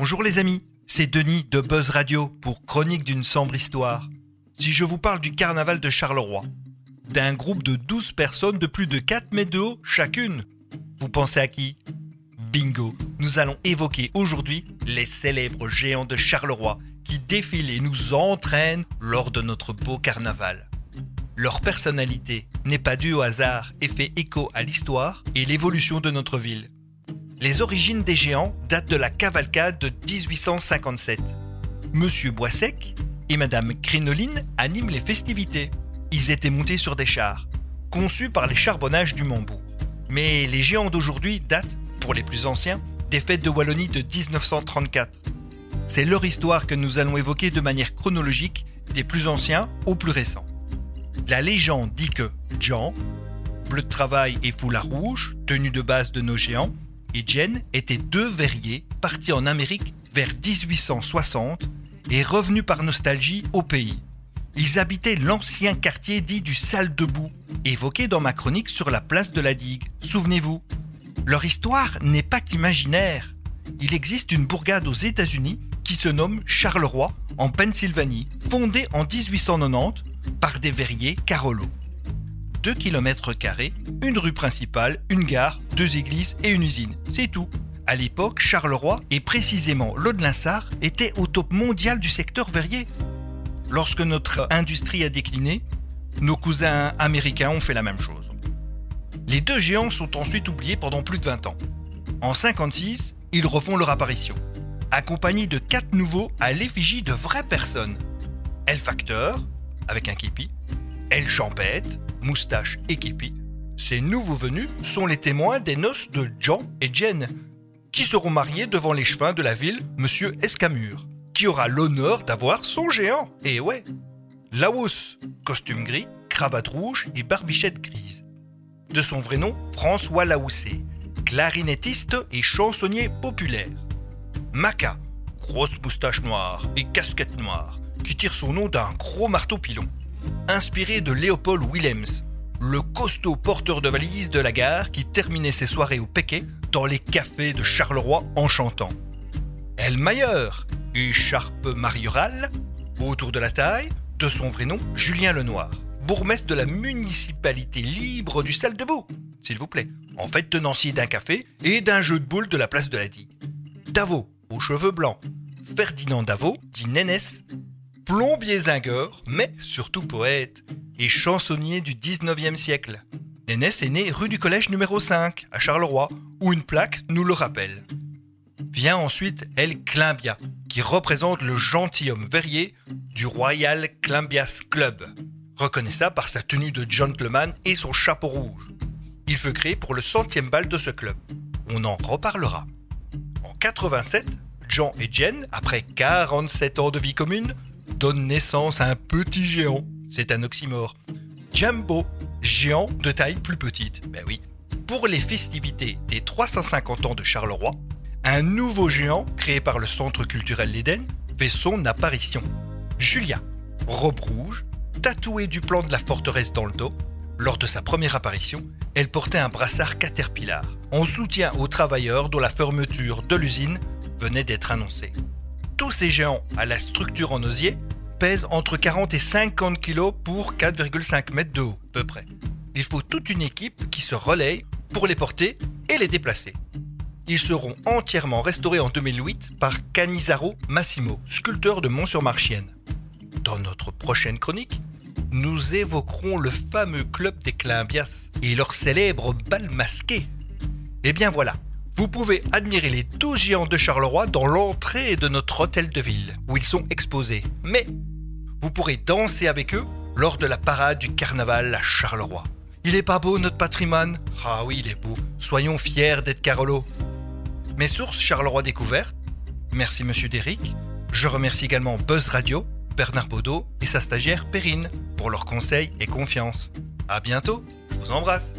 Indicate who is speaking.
Speaker 1: Bonjour les amis, c'est Denis de Buzz Radio pour Chronique d'une sombre histoire. Si je vous parle du carnaval de Charleroi, d'un groupe de 12 personnes de plus de 4 mètres de haut chacune, vous pensez à qui? Bingo Nous allons évoquer aujourd'hui les célèbres géants de Charleroi qui défilent et nous entraînent lors de notre beau carnaval. Leur personnalité n'est pas due au hasard et fait écho à l'histoire et l'évolution de notre ville. Les origines des géants datent de la cavalcade de 1857. Monsieur Boissec et Madame Crinoline animent les festivités. Ils étaient montés sur des chars, conçus par les charbonnages du Mambourg. Mais les géants d'aujourd'hui datent, pour les plus anciens, des fêtes de Wallonie de 1934. C'est leur histoire que nous allons évoquer de manière chronologique, des plus anciens aux plus récents. La légende dit que Jean, bleu de travail et foulard rouge, tenue de base de nos géants, et Jen étaient deux verriers partis en Amérique vers 1860 et revenus par nostalgie au pays. Ils habitaient l'ancien quartier dit du Sale Debout, évoqué dans ma chronique sur la place de la digue. Souvenez-vous. Leur histoire n'est pas qu'imaginaire. Il existe une bourgade aux États-Unis qui se nomme Charleroi, en Pennsylvanie, fondée en 1890 par des verriers Carolo. 2 km, une rue principale, une gare, deux églises et une usine. C'est tout. À l'époque, Charleroi et précisément l'Aude-Linsart étaient au top mondial du secteur verrier. Lorsque notre industrie a décliné, nos cousins américains ont fait la même chose. Les deux géants sont ensuite oubliés pendant plus de 20 ans. En 56, ils refont leur apparition, accompagnés de quatre nouveaux à l'effigie de vraies personnes. El Facteur, avec un képi, El Champette, moustache et képi, ces nouveaux venus sont les témoins des noces de Jean et Jen, qui seront mariés devant les chemins de la ville Monsieur Escamur, qui aura l'honneur d'avoir son géant. Et ouais, Laos, costume gris, cravate rouge et barbichette grise. De son vrai nom, François Laousset, clarinettiste et chansonnier populaire. Maca, grosse moustache noire et casquette noire, qui tire son nom d'un gros marteau pilon inspiré de Léopold Willems, le costaud porteur de valises de la gare qui terminait ses soirées au Péquet dans les cafés de Charleroi en chantant. Elmayer, écharpe marioral, autour de la taille, de son vrai nom, Julien Lenoir, bourgmestre de la municipalité libre du Salle Debout, s'il vous plaît, en fait tenancier d'un café et d'un jeu de boules de la place de la Die. Davo, aux cheveux blancs, Ferdinand Davo, dit Nénès, plombier zingueur, mais surtout poète et chansonnier du 19e siècle. Nénès est né rue du Collège numéro 5, à Charleroi, où une plaque nous le rappelle. Vient ensuite El Climbia, qui représente le gentilhomme verrier du Royal Climbias Club, reconnaissable par sa tenue de gentleman et son chapeau rouge. Il fut créé pour le centième bal de ce club. On en reparlera. En 87, Jean et Jen, après 47 ans de vie commune, donne naissance à un petit géant. C'est un oxymore. Jumbo, géant de taille plus petite. Ben oui. Pour les festivités des 350 ans de Charleroi, un nouveau géant créé par le Centre culturel L'Éden fait son apparition. Julia, robe rouge, tatouée du plan de la forteresse dans le dos. Lors de sa première apparition, elle portait un brassard Caterpillar, en soutien aux travailleurs dont la fermeture de l'usine venait d'être annoncée tous ces géants à la structure en osier pèsent entre 40 et 50 kg pour 4,5 mètres de haut, à peu près. Il faut toute une équipe qui se relaye pour les porter et les déplacer. Ils seront entièrement restaurés en 2008 par Canizaro Massimo, sculpteur de Mont-sur-Marchienne. Dans notre prochaine chronique, nous évoquerons le fameux club des Climbias et leur célèbre bal masqué. Eh bien voilà, vous pouvez admirer les 12 géants de Charleroi dans l'entrée de notre hôtel de ville, où ils sont exposés. Mais vous pourrez danser avec eux lors de la parade du carnaval à Charleroi. Il est pas beau notre patrimoine? Ah oui, il est beau. Soyons fiers d'être Carolo. Mes sources Charleroi Découverte. Merci Monsieur Derrick. Je remercie également Buzz Radio, Bernard Baudot et sa stagiaire Perrine pour leurs conseils et confiance. À bientôt. Je vous embrasse.